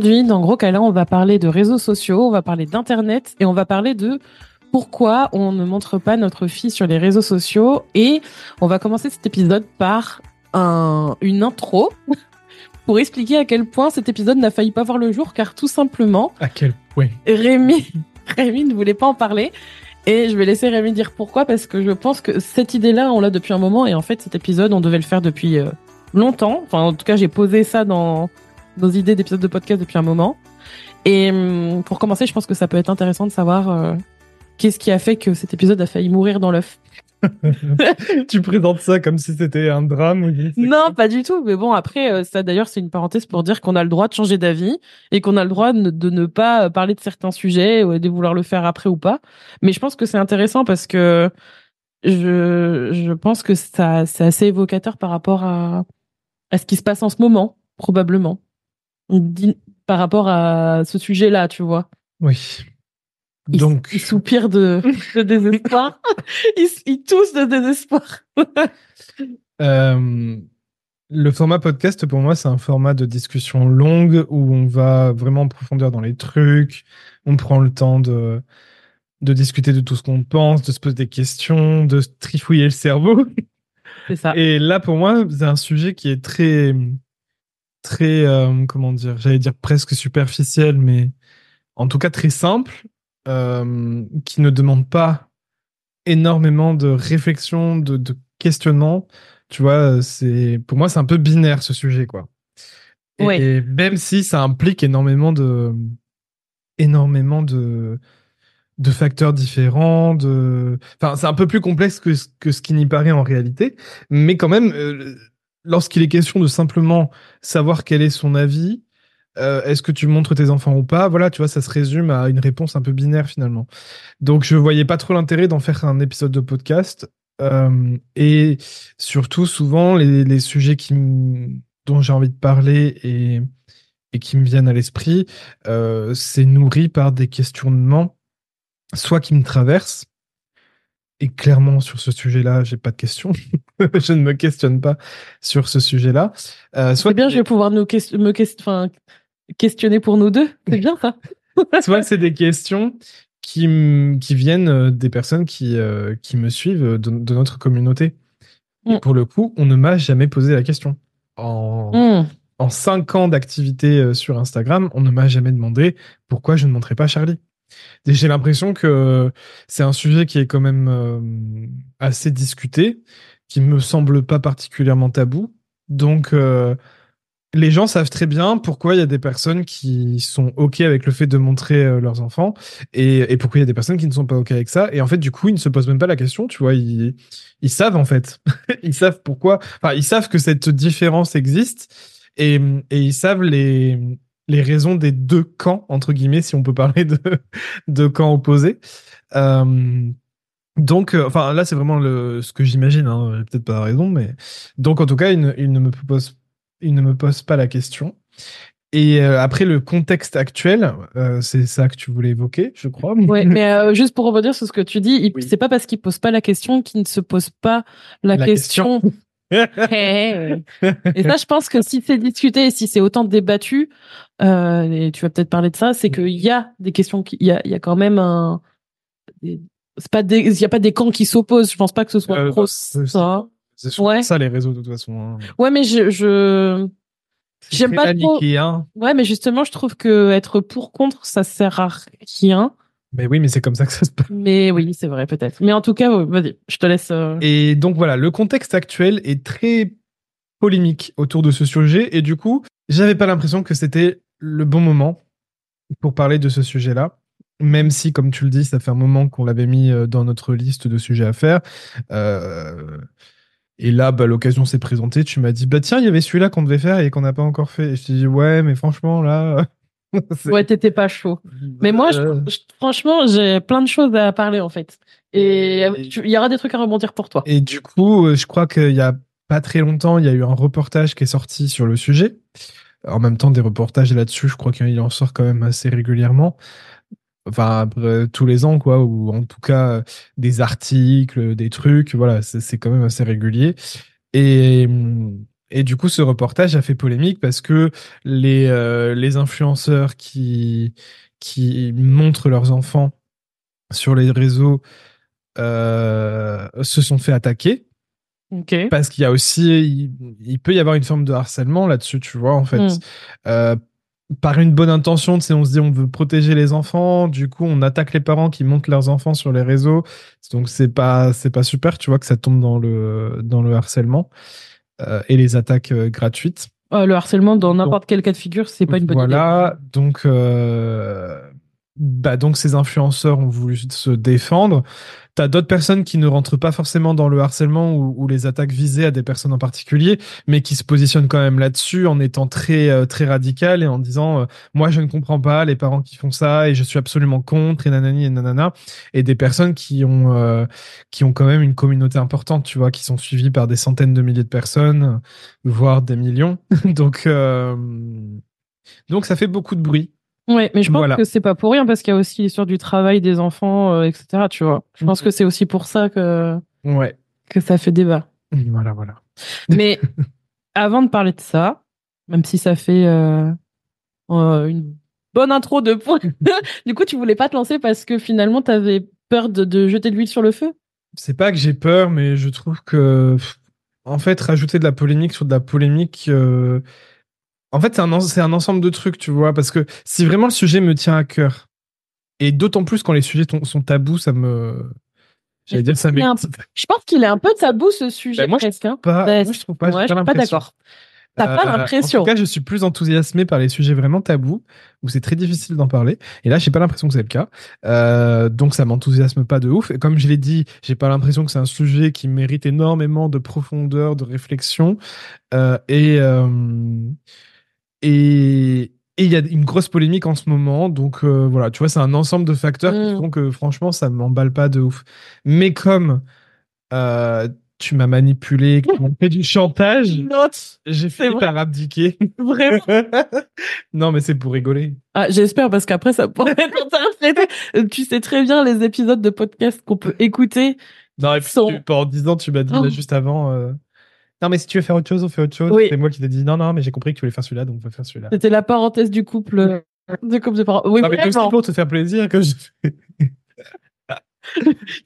aujourd'hui, dans Gros Câlin, on va parler de réseaux sociaux, on va parler d'internet et on va parler de pourquoi on ne montre pas notre fille sur les réseaux sociaux. Et on va commencer cet épisode par un, une intro pour expliquer à quel point cet épisode n'a failli pas voir le jour car tout simplement à quel point? Rémi Rémi ne voulait pas en parler. Et je vais laisser Rémi dire pourquoi parce que je pense que cette idée-là on l'a depuis un moment. Et en fait cet épisode on devait le faire depuis euh, longtemps. Enfin en tout cas j'ai posé ça dans nos idées d'épisodes de podcast depuis un moment et hum, pour commencer je pense que ça peut être intéressant de savoir euh, qu'est-ce qui a fait que cet épisode a failli mourir dans l'œuf tu présentes ça comme si c'était un drame ou Non, pas du tout. Mais bon, après, euh, ça d'ailleurs, c'est une parenthèse pour dire qu'on a le droit de changer d'avis et qu'on a le droit de ne pas euh, parler de certains sujets ou de vouloir le faire après ou pas. Mais je pense que c'est intéressant parce que je, je pense que ça, c'est assez évocateur par rapport à, à ce qui se passe en ce moment, probablement. Par rapport à ce sujet-là, tu vois. Oui. Donc... Il, soupire de, de désespoir. il, il, tousse de désespoir. euh, le format podcast, pour moi, c'est un format de discussion longue où on va vraiment en profondeur dans les trucs. On prend le temps de, de discuter de tout ce qu'on pense, de se poser des questions, de trifouiller le cerveau. C'est ça. Et là, pour moi, c'est un sujet qui est très, très, euh, comment dire, j'allais dire presque superficiel, mais en tout cas très simple euh, qui ne demande pas énormément de réflexion, de, de questionnement. Tu vois, c'est pour moi c'est un peu binaire ce sujet quoi. Et, même si ça implique énormément de énormément de de facteurs différents, de enfin c'est un peu plus complexe que, que ce qui n'y paraît en réalité, mais quand même euh, lorsqu'il est question de simplement savoir quel est son avis, euh, est-ce que tu montres tes enfants ou pas? Voilà, tu vois, ça se résume à une réponse un peu binaire finalement. Donc je voyais pas trop l'intérêt d'en faire un épisode de podcast. Euh, et surtout, souvent, les, sujets dont j'ai envie de parler et, et qui me viennent à l'esprit, euh, c'est nourri par des questionnements, soit qui me traversent, et clairement, sur ce sujet-là, j'ai pas de questions. je ne me questionne pas sur ce sujet-là. Euh, soit bien, je vais pouvoir nous me questionner pour nous deux. C'est bien ça. Soit c'est des questions qui, qui viennent euh, des personnes qui, euh, qui me suivent de, notre communauté. Et mm. pour le coup, on ne m'a jamais posé la question. En, mm. en cinq ans d'activité sur Instagram, on ne m'a jamais demandé pourquoi je ne montrais pas Charlie. J'ai l'impression que c'est un sujet qui est quand même assez discuté, qui me semble pas particulièrement tabou. Donc, les gens savent très bien pourquoi il y a des personnes qui sont OK avec le fait de montrer euh, leurs enfants et, pourquoi il y a des personnes qui ne sont pas OK avec ça. Et en fait, du coup, ils ne se posent même pas la question, tu vois. Ils, savent, en fait. ils savent pourquoi. Enfin, ils savent que cette différence existe et ils savent les, les raisons des deux camps, entre guillemets, si on peut parler de, de camps opposés. Euh, donc, euh, enfin, là, c'est vraiment le, ce que j'imagine. Hein, peut-être pas raison, mais donc, en tout cas, il ne me posent il ne me pose pas la question. Et euh, après, le contexte actuel, euh, c'est ça que tu voulais évoquer, je crois. Oui, mais euh, juste pour rebondir sur ce que tu dis, c'est pas parce qu'il pose pas la question qu'il ne se pose pas la, question. et ça, je pense que si c'est discuté et si c'est autant débattu, et tu vas peut-être parler de ça, c'est qu'il y a des questions, il y a, y a quand même un, c'est pas il y a pas des camps qui s'opposent. Je pense pas que ce soit trop ça. C'est ouais. ça les réseaux de toute façon. Hein. Ouais, mais je, je... j'aime pas trop. Hein. Ouais, mais justement, je trouve que être pour contre, ça sert à rien. Mais oui, mais c'est comme ça que ça se passe. Mais oui, c'est vrai, peut-être. Mais en tout cas, vas-y, je te laisse. Euh. Et donc voilà, le contexte actuel est très polémique autour de ce sujet, et du coup, j'avais pas l'impression que c'était le bon moment pour parler de ce sujet-là. Même si, comme tu le dis, ça fait un moment qu'on l'avait mis euh, dans notre liste de sujets à faire. Euh et là, bah, l'occasion s'est présentée. Tu m'as dit, bah tiens, il y avait celui-là qu'on devait faire et qu'on n'a pas encore fait. Et je t'ai dit, ouais, mais franchement, là. ouais, t'étais pas chaud. Mais moi, euh. franchement, j'ai plein de choses à parler en fait. Et il y aura des trucs à rebondir pour toi. Et du coup, euh, je crois qu'il y a pas très longtemps, il y a eu un reportage qui est sorti sur le sujet. En même temps, des reportages là-dessus, je crois qu'il en sort quand même assez régulièrement enfin tous les ans quoi ou en tout cas des articles des trucs voilà c'est quand même assez régulier et Et du coup, ce reportage a fait polémique parce que les, euh, les influenceurs qui, qui montrent leurs enfants sur les réseaux euh, se sont fait attaquer. Okay. Parce qu'il y a aussi, il, peut y avoir une forme de harcèlement là-dessus, tu vois, en fait. Mm. Euh, par une bonne intention, tu sais, on se dit on veut protéger les enfants, du coup on attaque les parents qui montent leurs enfants sur les réseaux, donc c'est pas c'est pas super, tu vois que ça tombe dans le dans le harcèlement et les attaques euh, gratuites. Euh, le harcèlement dans n'importe quel cas de figure, c'est pas une bonne idée. Voilà, donc bah donc ces influenceurs ont voulu se défendre. T'as d'autres personnes qui ne rentrent pas forcément dans le harcèlement ou, les attaques visées à des personnes en particulier, mais qui se positionnent quand même là-dessus en étant très euh, très radical et en disant euh, moi je ne comprends pas les parents qui font ça et je suis absolument contre et nanani et nanana et des personnes qui ont euh, qui ont quand même une communauté importante, tu vois, qui sont suivies par des centaines de milliers de personnes, voire des millions. donc donc ça fait beaucoup de bruit. Oui, mais je pense que c'est pas pour rien parce qu'il y a aussi l'histoire du travail des enfants, euh, etc. Tu vois. Je pense mhm. que c'est aussi pour ça que ouais que ça fait débat. Voilà, voilà. Mais avant de parler de ça, même si ça fait euh, euh, une bonne intro de point, du coup, tu voulais pas te lancer parce que finalement, tu avais peur de, de jeter de l'huile sur le feu? C'est pas que j'ai peur, mais je trouve que en fait, rajouter de la polémique sur de la polémique. En fait, c'est un, c'est un ensemble de trucs, tu vois, parce que si vraiment le sujet me tient à cœur, et d'autant plus quand les sujets sont tabous, ça me. J'allais dire, ça Je pense qu'il est un peu tabou ce sujet. Ben, moi, presque, hein. pas, ben, moi, je trouve pas. je suis pas d'accord. T'as pas euh, l'impression. En tout cas, je suis plus enthousiasmé par les sujets vraiment tabous, où c'est très difficile d'en parler. Et là, j'ai pas l'impression que c'est le cas. Euh, donc, ça m'enthousiasme pas de ouf. Et comme je l'ai dit, j'ai pas l'impression que c'est un sujet qui mérite énormément de profondeur, de réflexion. Euh, et euh, et il y a une grosse polémique en ce moment, donc euh, voilà, tu vois, c'est un ensemble de facteurs qui mm. font que franchement, ça m'emballe pas de ouf. Mais comme euh, tu m'as manipulé, que tu m'as fait du chantage, j'ai fait par abdiquer. Vraiment Non, mais c'est pour rigoler. Ah, j'espère parce qu'après ça pourrait être interprété. Tu sais très bien les épisodes de podcast qu'on peut écouter. Non, et puis en 10 ans, tu m'as dit là, oh. juste avant. Euh, non, mais si tu veux faire autre chose, on fait autre chose. C'est moi qui t'ai dit non, non, mais j'ai compris que tu voulais faire celui-là, donc on va faire celui-là. C'était la parenthèse du couple. De couple de parents. Oui, non, mais comme pour te faire plaisir que je.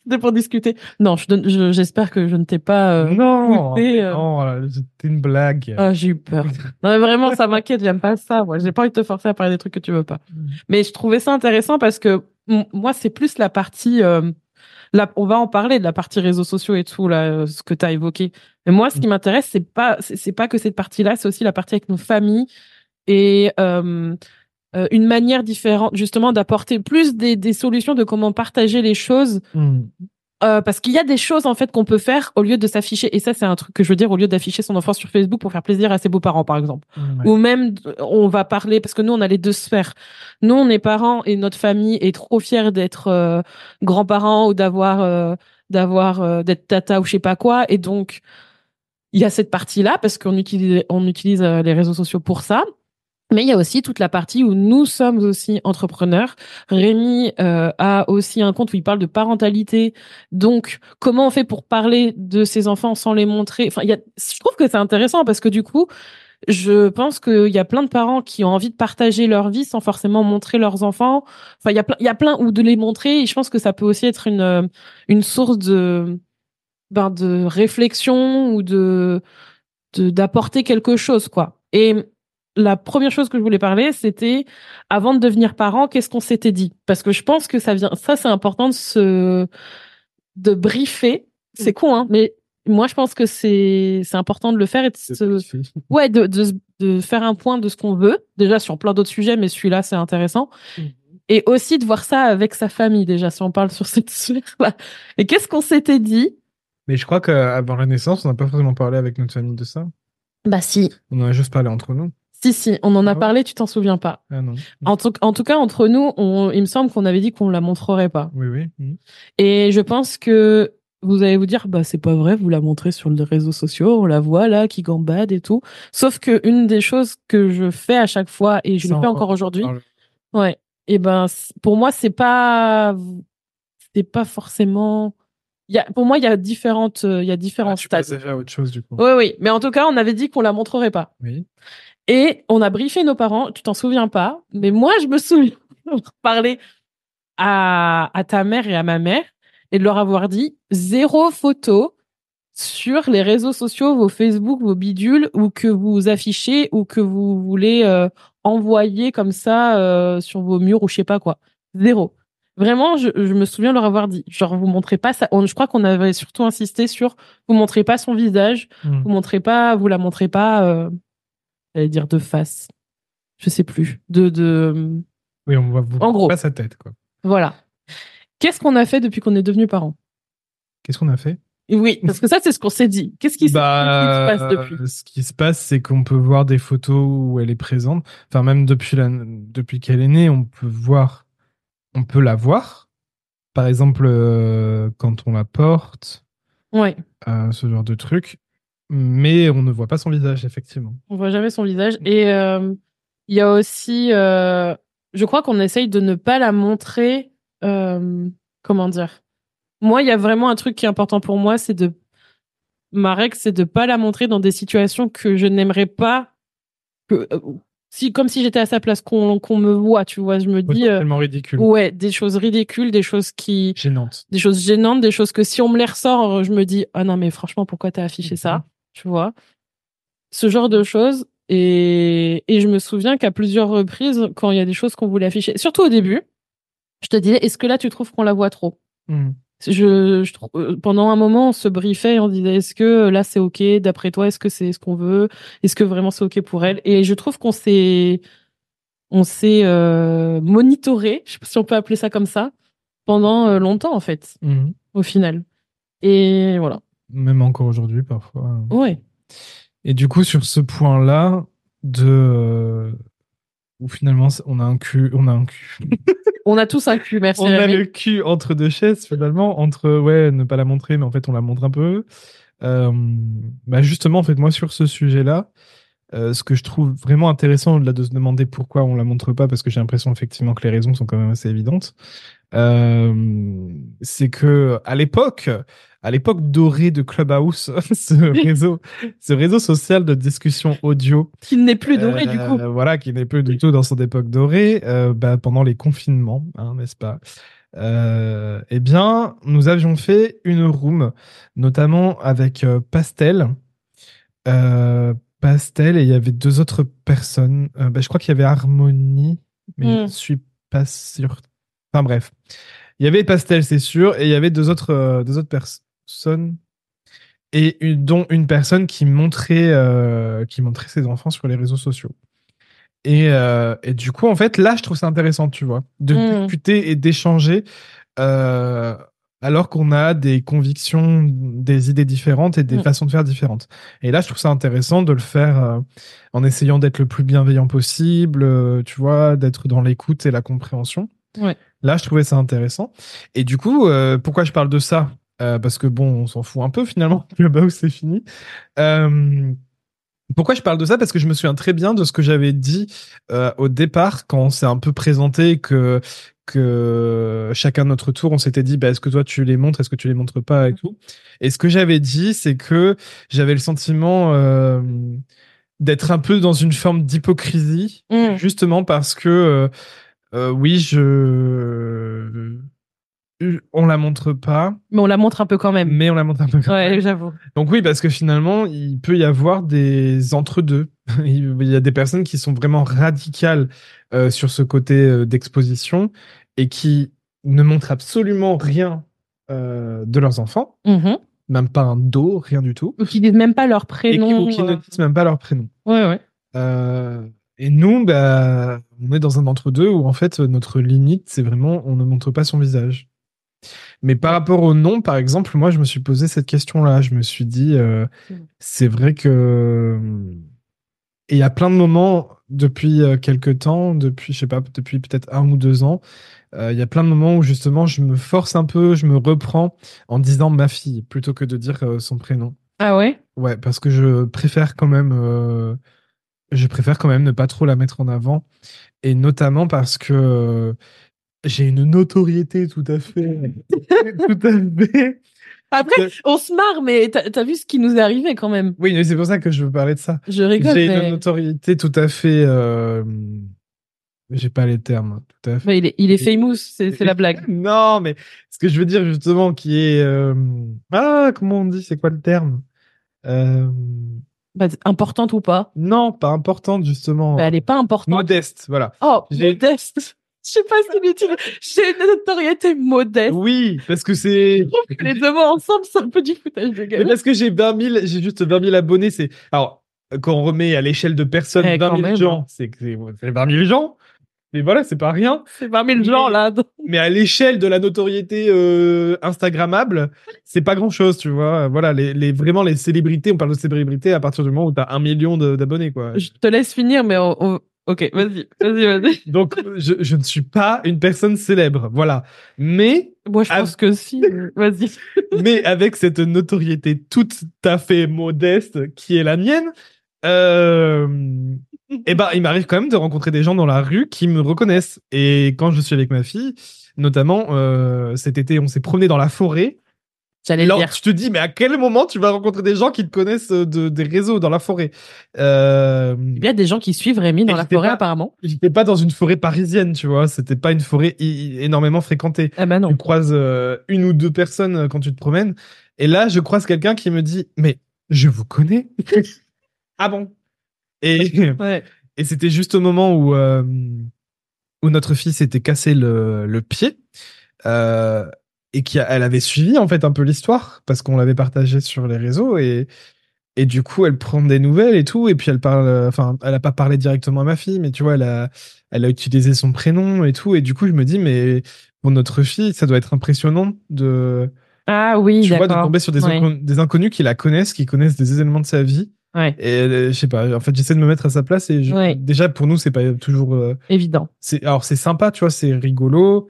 C'était pour discuter. Non, j'espère que je ne t'ai pas. Euh, non, euh. non, c'était une blague. Ah, j'ai eu peur. non, mais vraiment, ça m'inquiète. J'aime pas ça. Moi, j'ai pas envie de te forcer à parler des trucs que tu veux pas. Mm. Mais je trouvais ça intéressant parce que moi, c'est plus la partie. Euh, on va en parler de la partie réseaux sociaux et tout là, euh, ce que tu as évoqué. Mais moi, ce qui mm. m'intéresse, c'est pas c'est pas que cette partie-là, c'est aussi la partie avec nos familles et euh, euh, une manière différente justement d'apporter plus des, des, solutions de comment partager les choses mm. Euh, parce qu'il y a des choses en fait qu'on peut faire au lieu de s'afficher. Et ça c'est un truc que je veux dire au lieu d'afficher son enfant sur Facebook pour faire plaisir à ses beaux-parents par exemple. Ou même on va parler parce que nous on a les deux sphères. Nous on est parents et notre famille est trop fière d'être euh, grands-parents ou d'avoir euh, d'avoir d'être tata ou je sais pas quoi. Et donc il y a cette partie là parce qu'on utilise on utilise les réseaux sociaux pour ça mais il y a aussi toute la partie où nous sommes aussi entrepreneurs. Rémi euh, a aussi un compte où il parle de parentalité. Donc, comment on fait pour parler de ses enfants sans les montrer? Enfin, il y a, je trouve que c'est intéressant parce que du coup, je pense qu'il y a plein de parents qui ont envie de partager leur vie sans forcément montrer leurs enfants. Enfin, il y a plein, il y a plein ou de les montrer. Et je pense que ça peut aussi être une une source de ben de réflexion ou de d'apporter quelque chose quoi. Et la première chose que je voulais parler, c'était avant de devenir parent, qu'est-ce qu'on s'était dit? Parce que je pense que ça vient, ça c'est important de se, de briefer. C'est con, hein, mais moi je pense que c'est c'est important de le faire et de, ouais de, de, de faire un point de ce qu'on veut déjà sur plein d'autres sujets, mais celui-là c'est intéressant. Mhm. Et aussi de voir ça avec sa famille déjà si on parle sur cette sphère-là. Et qu'est-ce qu'on s'était dit? Mais je crois qu'avant la naissance, on n'a pas forcément parlé avec notre famille de ça. Bah si. On en a juste parlé entre nous. Si, si, on en a ah parlé, tu t'en souviens pas. Ah en, tout, en tout cas, entre nous, on, il me semble qu'on avait dit qu'on la montrerait pas. Oui, oui. Mhm. Et je pense que vous allez vous dire, bah c'est pas vrai, vous la montrez sur les réseaux sociaux, on la voit là, qui gambade et tout. Sauf que une des choses que je fais à chaque fois, et je le fais encore aujourd'hui, ouais, et ben pour moi c'est pas, c'est pas forcément y a, pour moi, il y a différentes, il y a différents ah, tu stades. autre chose, du coup. Oui, oui. Mais en tout cas, on avait dit qu'on la montrerait pas. Oui. Et on a briefé nos parents. Tu t'en souviens pas, mais moi, je me souviens parler à, à ta mère et à ma mère et de leur avoir dit zéro photo sur les réseaux sociaux, vos Facebook, vos bidules, ou que vous affichez, ou que vous voulez euh, envoyer comme ça euh, sur vos murs, ou je sais pas quoi. Zéro. Vraiment, je, me souviens leur avoir dit, genre vous montrez pas ça. je crois qu'on avait surtout insisté sur vous montrez pas son visage, hmm. vous montrez pas, vous la montrez pas, euh, j'allais dire de face, je sais plus, de de. Oui, on voit vous en gros pas sa tête quoi. Voilà. Qu'est-ce qu'on a fait depuis qu'on est devenus parents? Qu'est-ce qu'on a fait? Oui, parce que ça, c'est ce qu'on s'est dit. Qu'est-ce qui, bah, se passe depuis? Ce qui se passe, c'est qu'on peut voir des photos où elle est présente. Enfin, même depuis, la... depuis qu'elle est née, on peut voir, on peut la voir. Par exemple, euh, quand on la porte. Ouais. Euh, ce genre de truc. Mais on ne voit pas son visage, effectivement. On voit jamais son visage. Et euh, il y a aussi, je crois qu'on essaye de ne pas la montrer. comment dire moi, il y a vraiment un truc qui est important pour moi, c'est de ma règle, c'est de pas la montrer dans des situations que je n'aimerais pas que euh, si comme si j'étais à sa place qu'on me voit, tu vois, je me dis euh, tellement ridicule. Ouais, des choses ridicules, des choses qui gênantes. Des choses gênantes, des choses que si on me les ressort, je me dis ah non mais franchement, pourquoi t'as affiché ça? Tu vois Ce genre de choses. Et et je me souviens qu'à plusieurs reprises quand il y a des choses qu'on voulait afficher, surtout au début, je te disais est-ce que là tu trouves qu'on la voit trop? Mhm je, euh, pendant un moment, on se briefait on disait est-ce que là c'est ok? D'après toi Est-ce que c'est ce qu'on veut? Est-ce que vraiment c'est ok pour elle? Et je trouve qu'on s'est on s'est euh, monitoré, je sais pas si on peut appeler ça comme ça, pendant euh, longtemps en fait, mmh au final. Et voilà. Même encore aujourd'hui parfois. Ouais. Et du coup sur ce point-là de où finalement on a un cul, on a un cul. on a tous un cul, merci. On a le cul entre deux chaises finalement, entre ouais, ne pas la montrer, mais en fait on la montre un peu. Euh, bah justement, en fait, moi sur ce sujet-là, euh, ce que je trouve vraiment intéressant au-delà de se demander pourquoi on la montre pas, parce que j'ai l'impression effectivement que les raisons sont quand même assez évidentes, euh, c'est que à l'époque, à l'époque dorée de Clubhouse, ce réseau, ce réseau social de discussion audio, qui n'est plus doré du coup, euh, voilà, qui n'est plus du tout dans son époque dorée, euh, bah, pendant les confinements, hein, n'est-ce pas? Euh, Eh bien, nous avions fait une room, notamment avec Pastel. Pastel et il y avait deux autres personnes. Bah, je crois qu'il y avait Harmonie, mais je ne hmm. suis pas sûr. Enfin bref. Il y avait Pastel, c'est sûr, et il y avait deux autres, deux autres personnes et dont une personne qui montrait, euh, qui montrait ses enfants sur les réseaux sociaux. Et, euh, et, du coup, en fait, là, je trouve ça intéressant, tu vois, de mm. discuter et d'échanger euh, alors qu'on a des convictions, des idées différentes et des mm. façons de faire différentes. Et là, je trouve ça intéressant de le faire en essayant d'être le plus bienveillant possible, tu vois, d'être dans l'écoute et la compréhension. Ouais. Là, je trouvais ça intéressant. Et du coup, pourquoi je parle de ça? Euh, parce que bon, on s'en fout un peu finalement. où c'est fini. Euh, pourquoi je parle de ça? Parce que je me souviens très bien de ce que j'avais dit euh, au départ quand on s'est un peu présenté que que chacun de notre tour, on s'était dit, bah, est-ce que toi tu les montres, est-ce que tu les montres pas? Et tout. Et ce que j'avais dit, c'est que j'avais le sentiment d'être un peu dans une forme d'hypocrisie, mmh. justement parce que oui, je on la montre pas. Mais on la montre un peu quand même. Mais on la montre un peu quand ouais, j'avoue. Donc oui, parce que finalement, il peut y avoir des entre-deux. il y a des personnes qui sont vraiment radicales euh, sur ce côté euh, d'exposition et qui ne montrent absolument rien euh, de leurs enfants. Mm-hmm. Même pas un dos, rien du tout. Ou qui disent même pas leur prénom. ou qui ne disent même pas leur prénom. Ouais, ouais. Et nous, bah, on est dans un entre-deux où en fait notre limite, c'est vraiment on ne montre pas son visage. Mais par rapport au nom, par exemple, moi, je me suis posé cette question-là. Je me suis dit, euh, mm. c'est vrai que. Et il y a plein de moments depuis euh, quelques temps, depuis, je sais pas, depuis peut-être un ou deux ans, euh, il y a plein de moments où justement je me force un peu, je me reprends en disant ma fille plutôt que de dire son prénom. Ah ouais? Ouais, parce que je préfère quand même. Je préfère quand même ne pas trop la mettre en avant. Et notamment parce que j'ai une notoriété tout à fait, tout à fait Après, on se marre, mais t'as as vu ce qui nous est arrivé quand même. Oui, mais c'est pour ça que je veux parler de ça. Je rigole. J'ai une notoriété tout à fait. Euh... J'ai pas les termes. Tout à fait. il est, il est famous, c'est la blague. non, mais ce que je veux dire justement, qui est euh... ah comment on dit, c'est quoi le terme? Euh... Bah, importante ou pas Non, pas importante justement. Bah, elle est pas importante. Modeste, voilà. Oh, modeste. Je sais pas si utile. J'ai une notoriété modeste. Oui, parce que c'est. Je trouve que les deux mots ensemble, c'est un peu du foutage de gueule. Mais parce que j'ai 20 000, j'ai juste 20 000 abonnés, c'est. Alors, quand on remet à l'échelle de personnes, 20 000 gens, c'est 20 000 gens. Mais voilà, c'est pas rien. C'est 20 000 gens là. Mais à l'échelle de la notoriété euh, Instagrammable, c'est pas grand chose, tu vois. Voilà, les, les, vraiment les célébrités, on parle de célébrités à partir du moment où t'as un million d'abonnés, quoi. Je te laisse finir, mais on, Ok, vas-y, vas-y, vas-y. Donc, je, je, ne suis pas une personne célèbre, voilà. Mais. Moi, je pense que si. vas-y. mais avec cette notoriété tout à fait modeste qui est la mienne, euh, eh ben, il m'arrive quand même de rencontrer des gens dans la rue qui me reconnaissent. Et quand je suis avec ma fille, notamment, euh, cet été, on s'est promené dans la forêt J'allais dire. Je te dis, mais à quel moment tu vas rencontrer des gens qui te connaissent euh, de, des réseaux dans la forêt? Euh... Il y a des gens qui suivent Rémi dans la forêt, apparemment. J'étais pas dans une forêt parisienne, tu vois. C'était pas une forêt énormément fréquentée. Ah bah non. Tu croises euh, une ou deux personnes quand tu te promènes. Et là, je croise quelqu'un qui me dit, mais je vous connais. ah bon? Et, ouais. et c'était juste au moment où, euh, où notre fille s'était cassé le, le pied. Euh, et qui elle avait suivi en fait un peu l'histoire parce qu'on l'avait partagé sur les réseaux et et du coup elle prend des nouvelles et tout et puis elle parle enfin elle a pas parlé directement à ma fille mais tu vois elle a elle a utilisé son prénom et tout et du coup je me dis mais pour notre fille ça doit être impressionnant de ah oui tu vois de tomber sur des, des inconnus qui la connaissent qui connaissent des événements de sa vie Ouais. Et euh, je sais pas, en fait, j'essaie de me mettre à sa place et déjà pour nous, c'est pas toujours euh, évident. C'est alors c'est sympa, tu vois, c'est rigolo.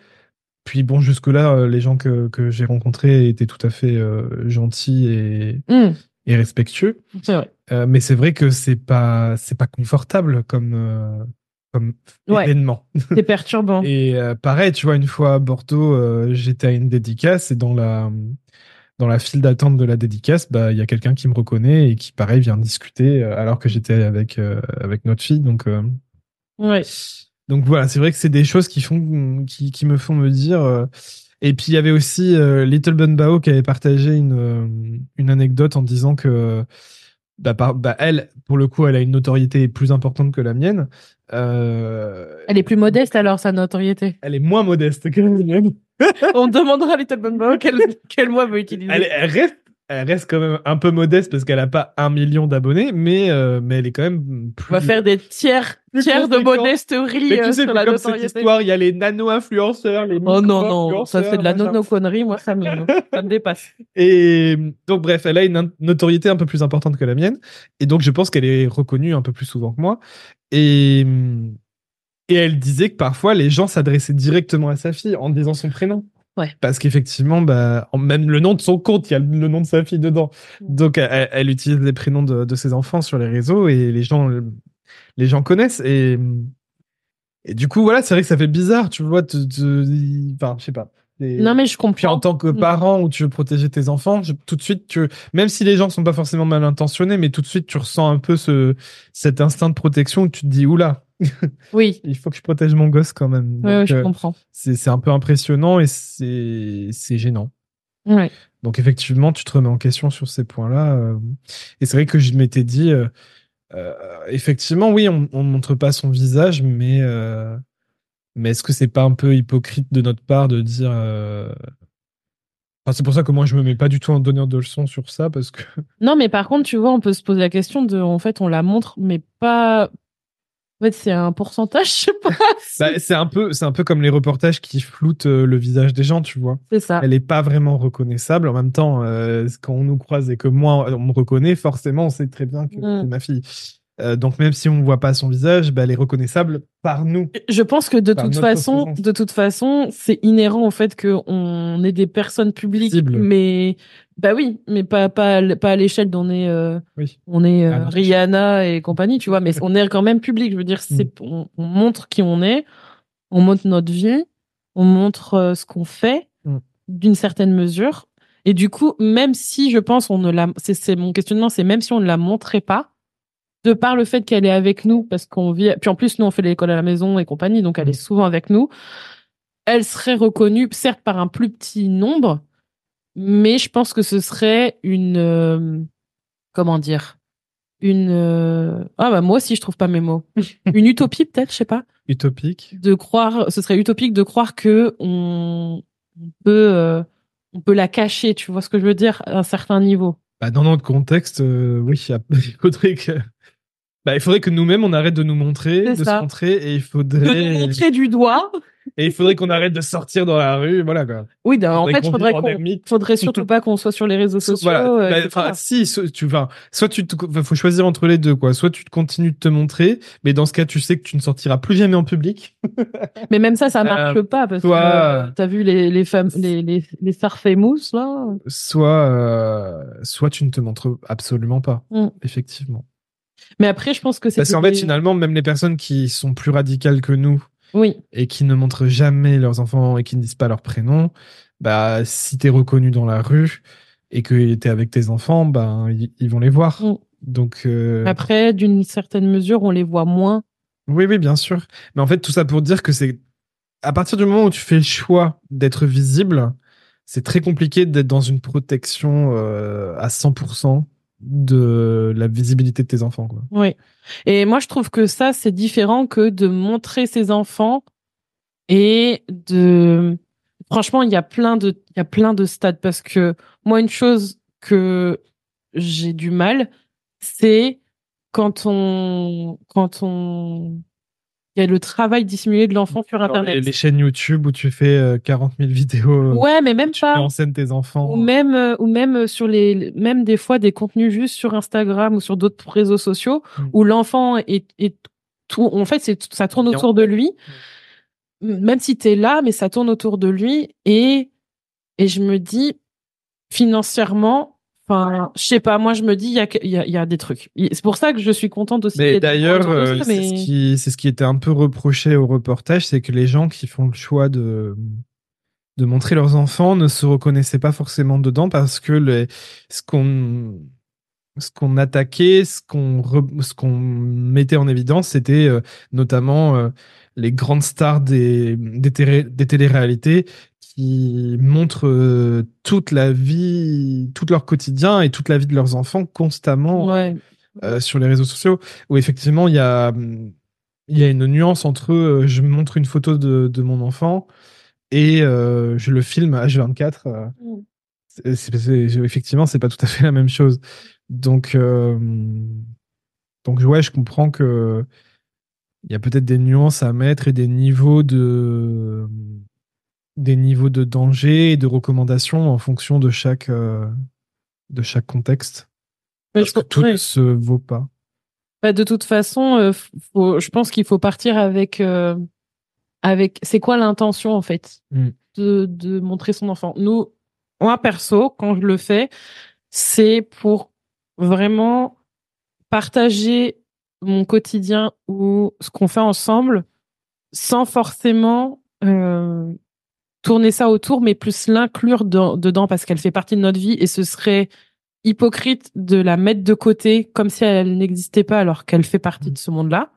Puis bon, jusque-là, euh, les gens que, que j'ai rencontrés étaient tout à fait euh, gentils et, mmh. et respectueux. C'est vrai. Mais c'est vrai que c'est pas c'est pas confortable comme comme ouais. événement. C'est perturbant. et pareil, tu vois, une fois à Bordeaux, j'étais à une dédicace et dans la dans la file d'attente de la dédicace, bah il y a quelqu'un qui me reconnaît et qui pareil vient discuter alors que j'étais avec avec notre fille. Donc ouais. Donc voilà, c'est vrai que c'est des choses qui font, qui, qui me font me dire. Euh, et puis il y avait aussi euh, Little Bun Bao qui avait partagé une, euh, une anecdote en disant que bah, par, bah, elle, pour le coup, elle a une notoriété plus importante que la mienne. Elle est plus modeste alors sa notoriété. Elle est moins modeste que la mienne. On demandera à Little Bun Bao quel, quel mot veut utiliser. Elle, elle reste elle reste quand même un peu modeste parce qu'elle a pas un million d'abonnés, mais euh, mais elle est quand même. Plus... On va faire des tiers tiers de modesterie mais tu euh, sais, sur la comme cette histoire, il y a les nano influenceurs, les Oh non non, ça c'est de la nono connerie, moi ça me ça me dépasse. Et donc bref, elle a une notoriété un peu plus importante que la mienne, et donc je pense qu'elle est reconnue un peu plus souvent que moi. Et et elle disait que parfois les gens s'adressaient directement à sa fille en disant son prénom. Ouais. Parce qu'effectivement, bah, même le nom de son compte, il y a le nom de sa fille dedans. Donc, elle, elle utilise les prénoms de, de, ses enfants sur les réseaux et les gens, les gens connaissent. Et, et du coup, voilà, c'est vrai que ça fait bizarre, tu vois, te, te, enfin, je sais pas. Et non, mais je comprends. En tant que parent où tu veux protéger tes enfants, tout de suite, tu, même si les gens sont pas forcément mal intentionnés, mais tout de suite, tu ressens un peu ce, cet instinct de protection où tu te dis, oula. Oui. Il faut que je protège mon gosse quand même. Oui, je euh, comprends. C'est un peu impressionnant et c'est gênant. Ouais. Donc effectivement, tu te remets en question sur ces points-là. Euh, et c'est vrai que je m'étais dit, euh, effectivement, oui, on ne montre pas son visage, mais mais est-ce que c'est pas un peu hypocrite de notre part de dire Enfin, c'est pour ça que moi je me mets pas du tout en donneur de leçons sur ça parce que non mais par contre tu vois on peut se poser la question de en fait on la montre mais pas en fait, c'est un pourcentage, je sais pas. bah, c'est un peu, c'est un peu comme les reportages qui floutent euh, le visage des gens, tu vois. C'est ça. Elle est pas vraiment reconnaissable. En même temps, euh, quand on nous croise et que moi on me reconnaît, forcément, on sait très bien que Mm. c'est ma fille. Euh, donc même si on voit pas son visage, bah, elle est reconnaissable par nous. Je pense que de toute façon, de toute façon, c'est inhérent au fait qu'on est des personnes publiques, mais bah oui, mais pas pas pas à l'échelle d'on est euh, Oui. on est euh, notre Rihanna et compagnie, tu vois, mais on est quand même public. Je veux dire, c'est on, on montre qui on est, on montre notre vie, on montre ce qu'on fait Mm. d'une certaine mesure. Et du coup, même si je pense on ne la, c'est mon questionnement, c'est même si on ne la montrait pas, de par le fait qu'elle est avec nous, parce qu'on vit, puis en plus nous on fait l'école à la maison et compagnie, donc elle est mm. souvent avec nous. Elle serait reconnue, certes par un plus petit nombre, mais je pense que ce serait une, euh, comment dire, une, euh, ah bah moi aussi je trouve pas mes mots, une utopie peut-être, je sais pas. Utopique. De croire, ce serait utopique de croire que on, peut, euh, on peut la cacher, tu vois ce que je veux dire, à un certain niveau. Bah, dans notre contexte, oui, il faudrait que bah, il faudrait que nous-mêmes on arrête de nous montrer, de se montrer, et il faudrait de montrer du doigt. Et il faudrait qu'on arrête de sortir dans la rue, voilà quoi. Oui, ben, en fait, il faudrait qu'on, faudrait surtout pas qu'on soit sur les réseaux sociaux. Voilà. Euh, bah, si, tu vas, soit tu, te... faut choisir entre les deux quoi. Soit tu continues de te montrer, mais dans ce cas, tu sais que tu ne sortiras plus jamais en public. mais même ça, ça marche euh, pas parce soit... que t'as vu les les femmes, les les les stars famous là. Soit, euh... soit tu ne te montres absolument pas, mm. effectivement. Mais après, je pense que c'est. Parce qu'en fait, finalement, même les personnes qui sont plus radicales que nous, oui. et qui ne montrent jamais leurs enfants et qui ne disent pas leur prénom, bah, si t'es reconnu dans la rue et que t'es avec tes enfants, ben, ils vont les voir. Mm. Donc. Euh, après, d'une certaine mesure, on les voit moins. Oui, oui, bien sûr. Mais en fait, tout ça pour dire que c'est à partir du moment où tu fais le choix d'être visible, c'est très compliqué d'être dans une protection euh, à 100% de la visibilité de tes enfants. Quoi. Oui. Et moi, je trouve que ça, c'est différent que de montrer ses enfants et de. Franchement, il y a plein de, il y a plein de stades parce que moi, une chose que j'ai du mal, c'est quand on, quand on il y a le travail dissimulé de l'enfant sur Internet. Les, chaînes YouTube où tu fais 40 euh, 000 vidéos. Euh, ouais, mais même tu pas. en scène tes enfants. Ou même, euh, ou même sur les, même des fois des contenus juste sur Instagram ou sur d'autres réseaux sociaux mm. où l'enfant est, est, tout. En fait, c'est ça tourne autour de lui. Même si tu es là, mais ça tourne autour de lui et et je me dis financièrement Enfin, je sais pas, moi je me dis, il y a, y, a, y a des trucs. C'est pour ça que je suis contente aussi. Mais d'ailleurs, euh, c'est ce, qui, ce qui était un peu reproché au reportage, c'est que les gens qui font le choix de, de montrer leurs enfants ne se reconnaissaient pas forcément dedans parce que les, ce qu'on ce qu'on attaquait, ce qu'on ce qu'on mettait en évidence, c'était euh, notamment euh, les grandes stars des des, des télé-réalités qui montrent euh, toute la vie, tout leur quotidien et toute la vie de leurs enfants constamment euh, sur les réseaux sociaux, où effectivement il y a y a une nuance entre euh, je montre une photo de, de mon enfant et je le filme H24. Mm. c'est, effectivement, c'est pas tout à fait la même chose. Donc, donc ouais, je comprends que il y a peut-être des nuances à mettre et des niveaux de des niveaux de danger et de recommandations en fonction de chaque, euh, de chaque contexte. Parce que tout ne se vaut pas. Bah, de toute façon, euh, je pense qu'il faut partir avec, euh, avec c'est quoi l'intention en fait mm. de, de montrer son enfant? Nous, moi perso, quand je le fais, c'est pour vraiment partager mon quotidien ou ce qu'on fait ensemble sans forcément euh, tourner ça autour, mais plus l'inclure dedans parce qu'elle fait partie de notre vie et ce serait hypocrite de la mettre de côté comme si elle n'existait pas alors qu'elle fait partie de ce monde-là.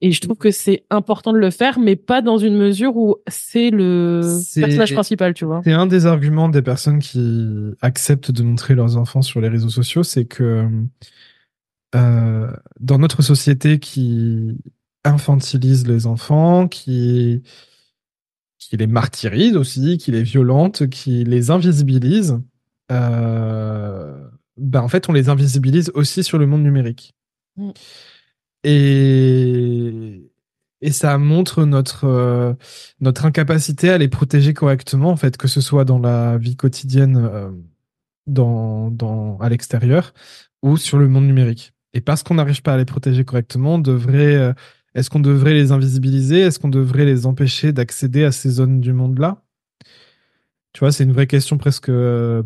Et je trouve que c'est important de le faire, mais pas dans une mesure où c'est le personnage principal, tu vois. C'est un des arguments des personnes qui acceptent de montrer leurs enfants sur les réseaux sociaux, c'est que euh, dans notre société qui infantilise les enfants, qui qui les martyrise aussi, qui les violente, qui les invisibilise, euh, ben en fait, on les invisibilise aussi sur le monde numérique. Mm. Et, et ça montre notre, euh, notre incapacité à les protéger correctement, en fait, que ce soit dans la vie quotidienne, euh, dans, dans, à l'extérieur, ou sur le monde numérique. Et parce qu'on n'arrive pas à les protéger correctement, on devrait est-ce qu'on devrait les invisibiliser? Est-ce qu'on devrait les empêcher d'accéder à ces zones du monde-là? Tu vois, c'est une vraie question presque,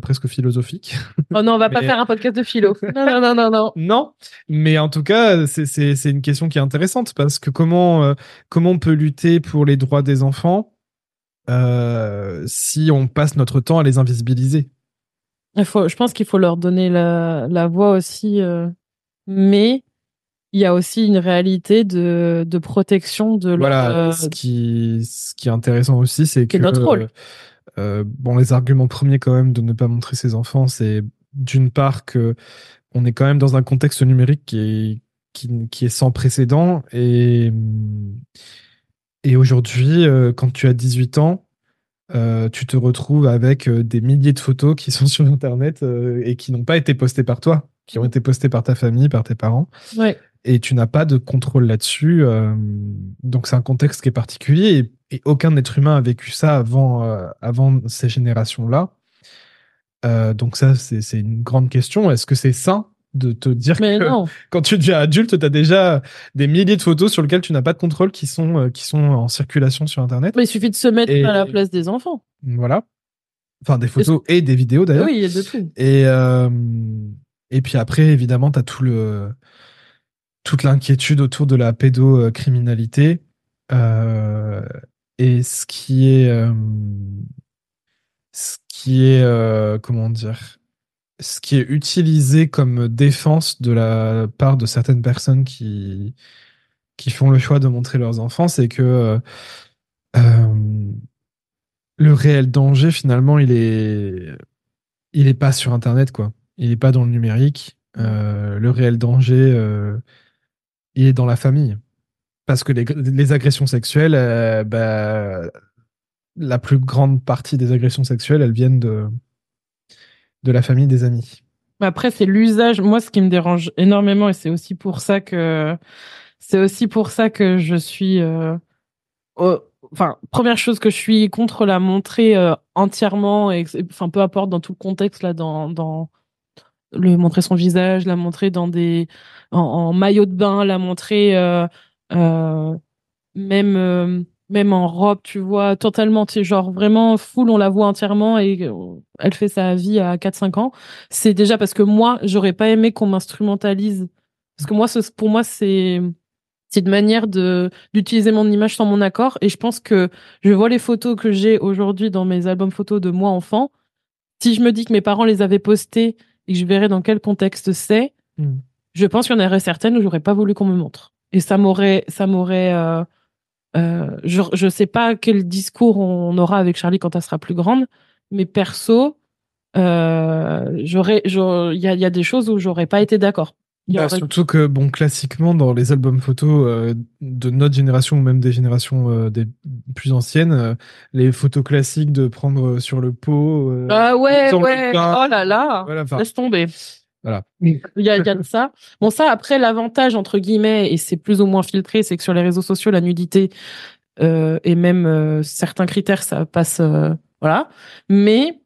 presque philosophique. Oh non, on va pas faire un podcast de philo. Non, non, non, non, non. non, mais en tout cas, c'est une question qui est intéressante parce que comment, euh, comment on peut lutter pour les droits des enfants euh, si on passe notre temps à les invisibiliser? Il faut, je pense qu'il faut leur donner la, la voix aussi, euh, mais il y a aussi une réalité de, de protection de voilà, leur, ce qui ce qui est intéressant aussi, c'est que notre rôle. Euh, bon, les arguments premiers quand même de ne pas montrer ses enfants, c'est d'une part que on est quand même dans un contexte numérique qui est qui, qui est sans précédent et et aujourd'hui, euh, quand tu as 18 ans, euh, tu te retrouves avec euh, des milliers de photos qui sont sur Internet et qui n'ont pas été postées par toi, qui ont été postées par ta famille, par tes parents. Et tu n'as pas de contrôle là-dessus. donc c'est un contexte qui est particulier et, aucun être humain a vécu ça avant, avant ces générations-là. donc ça, c'est une grande question. Est-ce que c'est sain de te dire que quand tu deviens adulte, tu as déjà des milliers de photos sur lesquelles tu n'as pas de contrôle qui sont, euh, qui sont en circulation sur Internet. Mais il suffit de se mettre à la place des enfants. Voilà. Enfin, des photos et des vidéos d'ailleurs. Oui, il y a de tout. Et, euh, et puis après, évidemment, tu as tout le, toute l'inquiétude autour de la pédocriminalité. Euh, et ce qui est. ce qui est. comment dire ce qui est utilisé comme défense de la part de certaines personnes qui, qui font le choix de montrer leurs enfants, c'est que euh, euh, le réel danger, finalement, il est, il est pas sur Internet, quoi. Il est pas dans le numérique. Euh, le réel danger, il est dans la famille. Parce que les, agressions sexuelles, bah, la plus grande partie des agressions sexuelles, elles viennent de, de la famille, des amis. Après, c'est l'usage. Moi, ce qui me dérange énormément, et c'est aussi pour ça que c'est aussi pour ça que je suis. Euh, enfin, première chose que je suis contre la montrer euh, entièrement, et enfin peu importe dans tout le contexte là, dans dans le montrer son visage, la montrer dans des en, maillot de bain, la montrer euh, même même en robe, tu vois, totalement, tu genre vraiment full, on la voit entièrement et euh, elle fait sa vie à 4-5 ans. C'est déjà parce que moi, j'aurais pas aimé qu'on m'instrumentalise. Parce que moi, pour moi, c'est c'est une manière de d'utiliser mon image sans mon accord. Et je pense que je vois les photos que j'ai aujourd'hui dans mes albums photos de moi enfant. Si je me dis que mes parents les avaient postées et que je verrais dans quel contexte c'est, hmm. je pense qu'il y en aurait certaines où j'aurais pas voulu qu'on me montre. Et ça m'aurait, ça m'aurait, euh, euh, je ne sais pas quel discours on aura avec Charlie quand elle sera plus grande, mais perso, euh, j'aurais, il y a, y a, des choses où j'aurais pas été d'accord. Bah, surtout que, bon, classiquement, dans les albums photos euh, de notre génération ou même des générations euh, des plus anciennes, euh, les photos classiques de prendre sur le pot. ah ouais, ouais. Oh là là. Laisse tomber. Voilà. Il y, a, il y a de ça. Bon, ça, après, l'avantage, entre guillemets, et c'est plus ou moins filtré, c'est que sur les réseaux sociaux, la nudité euh, et même euh, certains critères, ça passe. Euh, voilà. Mais.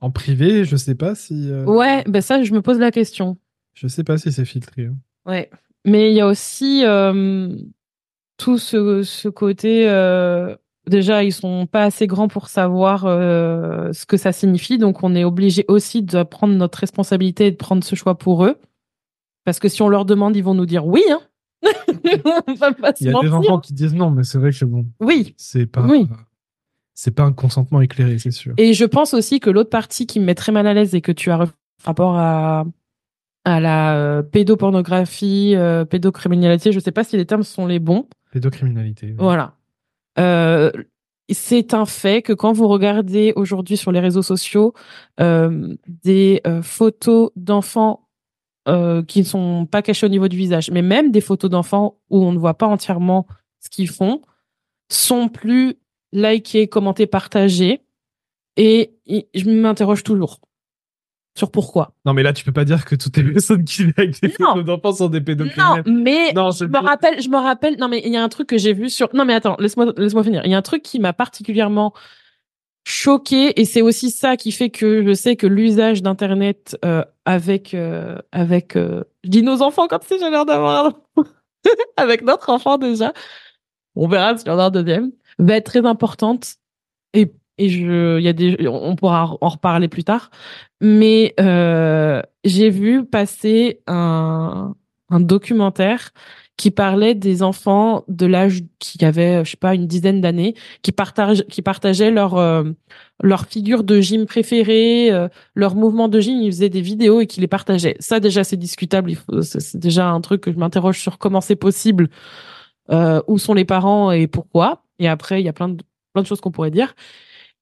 En privé, je sais pas si. Euh, ouais, ben ça, je me pose la question. Je sais pas si c'est filtré. Hein. Ouais. Mais il y a aussi tout ce, ce côté déjà ils sont pas assez grands pour savoir euh, ce que ça signifie donc on est obligé aussi de prendre notre responsabilité et de prendre ce choix pour eux parce que si on leur demande ils vont nous dire oui hein il y a des enfants qui disent non mais c'est vrai que bon oui c'est pas oui. c'est pas un consentement éclairé c'est sûr et je pense aussi que l'autre partie qui me met très mal à l'aise et que tu as rapport à à la euh, pédopornographie euh, pédocriminalité. Je sais pas si les termes sont les bons. Pédocriminalité voilà. Euh, c'est un fait que quand vous regardez aujourd'hui sur les réseaux sociaux des photos d'enfants qui ne sont pas cachées au niveau du visage, mais même des photos d'enfants où on ne voit pas entièrement ce qu'ils font, sont plus likées, commentées, partagées. Et je m'interroge toujours sur pourquoi. Non, mais là, tu peux pas dire que toutes les personnes qui vivent avec des photos d'enfants sont des pédocriminels. Non, mais je me rappelle, je me rappelle. Non, mais il y a un truc que j'ai vu sur. Non, mais attends, laisse-moi, laisse-moi finir. Il y a un truc qui m'a particulièrement choqué et c'est aussi ça qui fait que je sais que l'usage d'internet euh, avec euh, avec euh, je dis nos enfants comme si j'ai l'air d'avoir avec notre enfant déjà on verra si en a un deuxième va être très importante et et je, il y a des, on pourra en reparler plus tard. Mais euh, j'ai vu passer un, un documentaire qui parlait des enfants de l'âge qui avaient, je sais pas, une dizaine d'années, qui partagent, qui partageaient leur euh, leur figure de gym préférée, euh, leur mouvement de gym. Ils faisaient des vidéos et qui les partageaient. Ça déjà, c'est discutable. C'est déjà un truc que je m'interroge sur comment c'est possible, euh, où sont les parents et pourquoi. Et après, il y a plein de plein de choses qu'on pourrait dire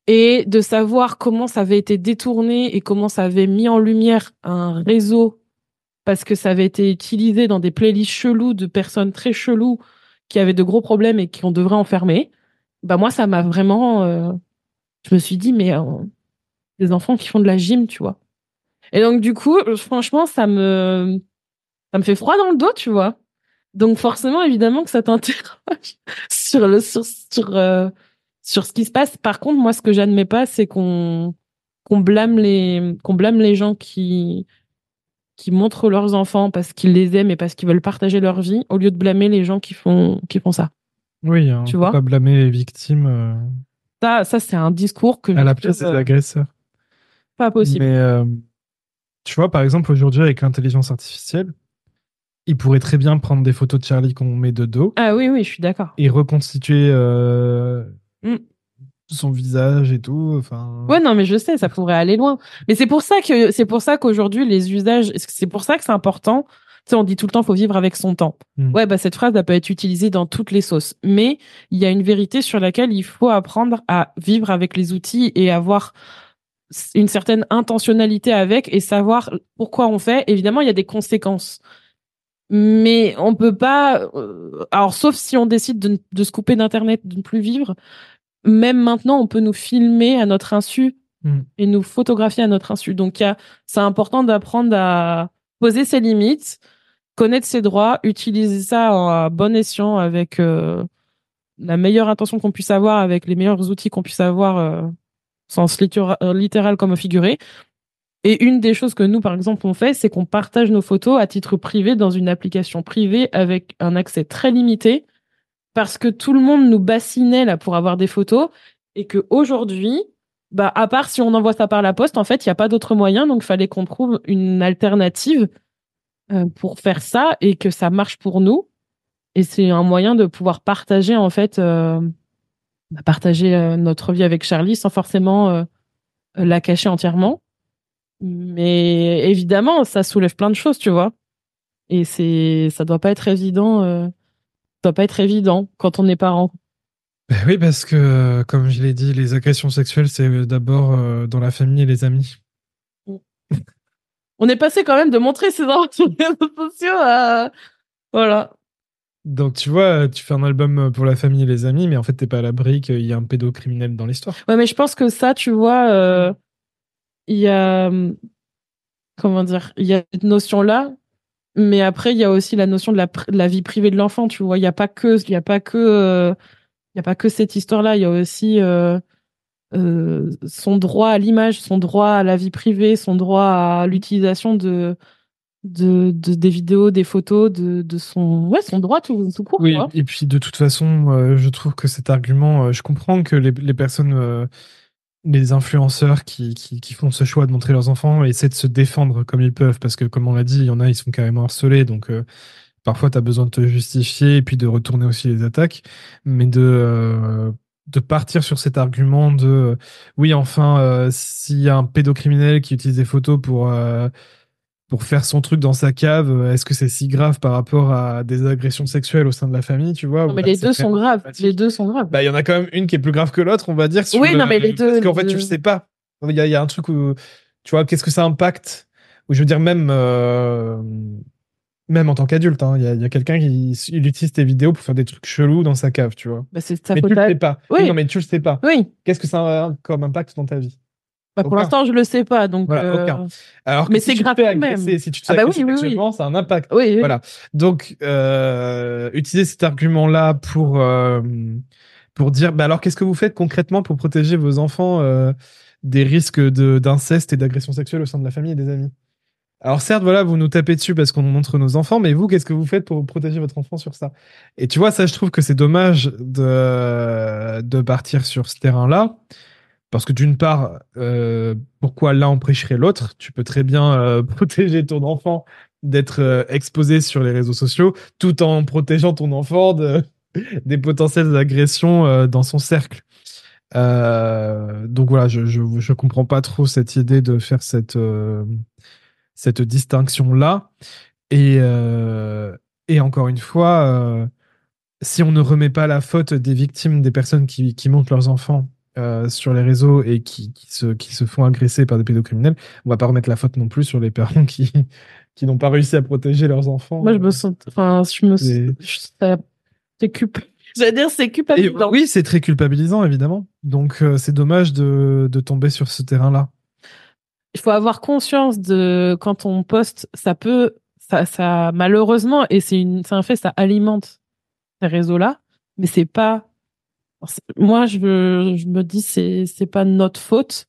et de savoir comment ça avait été détourné et comment ça avait mis en lumière un réseau parce que ça avait été utilisé dans des playlists chelous de personnes très cheloues qui avaient de gros problèmes et qui on devrait enfermer. Bah moi ça m'a vraiment euh, je me suis dit mais euh, des enfants qui font de la gym, tu vois. Et donc du coup, franchement, ça me ça me fait froid dans le dos, tu vois. Donc forcément évidemment que ça t'interroge sur le sur sur euh, sur ce qui se passe. Par contre, moi, ce que j'admets pas, c'est qu'on qu'on blâme les qu'on blâme les gens qui qui montrent leurs enfants parce qu'ils les aiment et parce qu'ils veulent partager leur vie, au lieu de blâmer les gens qui font qui font ça. Oui, hein, tu vois. Pas blâmer les victimes. Euh. Ça, ça c'est un discours que. À la place des euh, agresseurs. Pas possible. Mais euh, tu vois, par exemple, aujourd'hui avec l'intelligence artificielle, il pourrait très bien prendre des photos de Charlie qu'on met de dos. Ah oui, oui, je suis d'accord. Et reconstituer Mm. Son visage et tout, enfin. Ouais, non, mais je sais, ça pourrait aller loin. Mais c'est pour ça que c'est pour ça qu'aujourd'hui les usages, c'est pour ça que c'est important? Tu sais, on dit tout le temps, faut vivre avec son temps. Mm. Ouais, bah cette phrase, elle peut être utilisée dans toutes les sauces. Mais il y a une vérité sur laquelle il faut apprendre à vivre avec les outils et avoir une certaine intentionnalité avec et savoir pourquoi on fait. Évidemment, il y a des conséquences mais on peut pas euh, alors sauf si on décide de, de se couper d'internet de ne plus vivre même maintenant, on peut nous filmer à notre insu hmm. et nous photographier à notre insu. Donc, c'est important d'apprendre à poser ses limites, connaître ses droits, utiliser ça à bon escient avec euh, la meilleure intention qu'on puisse avoir, avec les meilleurs outils qu'on puisse avoir, euh, sens euh, littéral comme figuré. Et une des choses que nous, par exemple, on fait, c'est qu'on partage nos photos à titre privé dans une application privée avec un accès très limité parce que tout le monde nous bassinait là pour avoir des photos et que aujourd'hui, bah à part si on envoie ça par la poste, en fait, il n'y a pas d'autre moyen, donc il fallait qu'on trouve une alternative euh, pour faire ça et que ça marche pour nous. Et c'est un moyen de pouvoir partager en fait, euh, bah, partager euh, notre vie avec Charlie sans forcément la cacher entièrement. Mais évidemment, ça soulève plein de choses, tu vois. Et c'est, ça doit pas être évident pas être évident quand on est parent. Ben oui, parce que, comme je l'ai dit, les agressions sexuelles, c'est d'abord euh, dans la famille et les amis. On est passé quand même de montrer ses enfants sur les réseaux sociaux à... Voilà. Donc, tu vois, tu fais un album pour la famille et les amis, mais en fait, t'es pas à l'abri qu'il y a un pédocriminel dans l'histoire. Ouais, mais je pense que ça, tu vois, euh, il y a... Comment dire Il y a cette notion-là mais après, il y a aussi la notion de la, la vie privée de l'enfant, tu vois. Il n'y a pas que, il y a pas que, euh, il y a pas que cette histoire-là. Il y a aussi euh, euh, son droit à l'image, son droit à la vie privée, son droit à l'utilisation de, de, de, des vidéos, des photos, de, de son, ouais, son droit tout, tout court. Oui, et puis de toute façon, je trouve que cet argument, je comprends que les, les personnes les influenceurs qui, qui, font ce choix de montrer leurs enfants essaient de se défendre comme ils peuvent. Parce que comme on l'a dit, il y en a, ils sont carrément harcelés. Donc euh, parfois tu as besoin de te justifier et puis de retourner aussi les attaques. Mais de euh, de partir sur cet argument de euh, oui enfin s'il y a un pédocriminel qui utilise des photos pour pour faire son truc dans sa cave, euh, est-ce que c'est si grave par rapport à des agressions sexuelles au sein de la famille, tu vois Non, mais les deux sont graves. Les deux sont graves. Bah, il y en a quand même une qui est plus grave que l'autre, on va dire. oui, non, mais les deux. Parce qu'en fait, tu le sais pas. Il y, a, un truc où, tu vois, qu'est-ce que ça impacte? Ou je veux dire, même, euh, même en tant qu'adulte, hein, il y a, quelqu'un qui utilise tes vidéos pour faire des trucs chelous dans sa cave, tu vois. Bah, c'est mais tu le sais pas. Oui. Non, mais tu le sais pas. Oui. Qu'est-ce que ça a comme impact dans ta vie? Bah, pour l'instant, je le sais pas, donc. Euh, Alors, mais c'est grave même. Si tu te ah bah oui, oui, ça a un impact. Oui, Voilà. Donc, euh, utiliser cet argument-là pour euh, pour dire, bah alors, qu'est-ce que vous faites concrètement pour protéger vos enfants euh, des risques de d'inceste et d'agression sexuelle au sein de la famille et des amis? Alors certes, voilà, vous nous tapez dessus parce qu'on nous montre nos enfants, mais vous, qu'est-ce que vous faites pour protéger votre enfant sur ça? Et tu vois, ça, je trouve que c'est dommage de, de partir sur ce terrain-là, Parce que d'une part, euh, pourquoi l'un empêcherait l'autre? Tu peux très bien euh, protéger ton enfant d'être euh, exposé sur les réseaux sociaux tout en protégeant ton enfant de, des potentielles agressions dans son cercle. donc voilà, je, je, je, comprends pas trop cette idée de faire cette, cette distinction-là. Et, et encore une fois, si on ne remet pas la faute des victimes, des personnes qui, qui montent leurs enfants euh, sur les réseaux et qui, qui, se, qui se font agresser par des pédocriminels, on va pas remettre la faute non plus sur les parents qui, qui n'ont pas réussi à protéger leurs enfants. Moi, je me sens, enfin, je me, c'est. J'allais dire, c'est culpabilisant. oui, c'est très culpabilisant, évidemment. Donc, euh, c'est dommage de, de tomber sur ce terrain-là. Il faut avoir conscience de quand on poste, ça peut, ça, ça malheureusement, et c'est un fait, ça alimente ces réseaux-là, mais c'est pas moi, je, je me dis, c'est, c'est pas notre faute.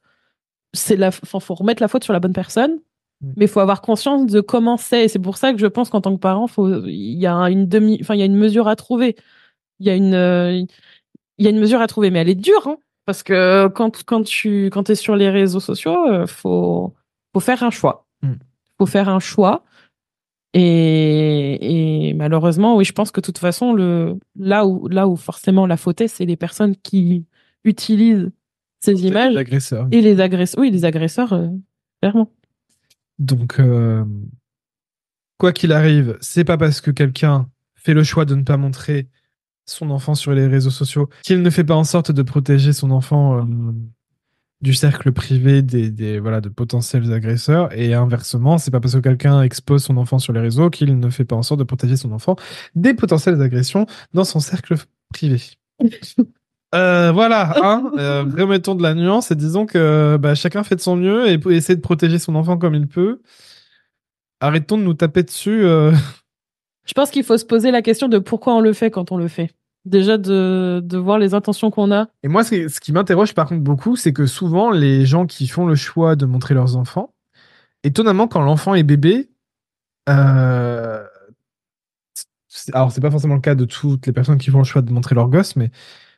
C'est la, enfin, faut remettre la faute sur la bonne personne, mm. mais il faut avoir conscience de comment c'est. Et c'est pour ça que je pense qu'en tant que parent, il y a une demi, enfin, il y a une mesure à trouver. Il y a une, il y a une mesure à trouver, mais elle est dure, hein, parce que quand, quand tu, quand es sur les réseaux sociaux, euh, faut, faut faire un choix. Mm. Faut faire un choix. Et, et, malheureusement, oui, je pense que de toute façon, le, là, où, là où forcément la faute est, c'est les personnes qui utilisent ces images. Les agresseurs. Et les agresseurs. Oui, les agresseurs, euh, clairement. Donc, euh, quoi qu'il arrive, c'est pas parce que quelqu'un fait le choix de ne pas montrer son enfant sur les réseaux sociaux qu'il ne fait pas en sorte de protéger son enfant. Euh, du cercle privé des, des, voilà de potentiels agresseurs. Et inversement c'est pas parce que quelqu'un expose son enfant sur les réseaux qu'il ne fait pas en sorte de protéger son enfant des potentielles agressions dans son cercle privé. Euh, voilà hein. Euh, remettons de la nuance et disons que bah, chacun fait de son mieux et essaie de protéger son enfant comme il peut. Arrêtons de nous taper dessus euh. je pense qu'il faut se poser la question de pourquoi on le fait quand on le fait déjà de, de voir les intentions qu'on a. Et moi, ce qui m'interroge par contre beaucoup, c'est que souvent, les gens qui font le choix de montrer leurs enfants, étonnamment, quand l'enfant est bébé, euh... alors c'est pas forcément le cas de toutes les personnes qui font le choix de montrer leur gosse, mais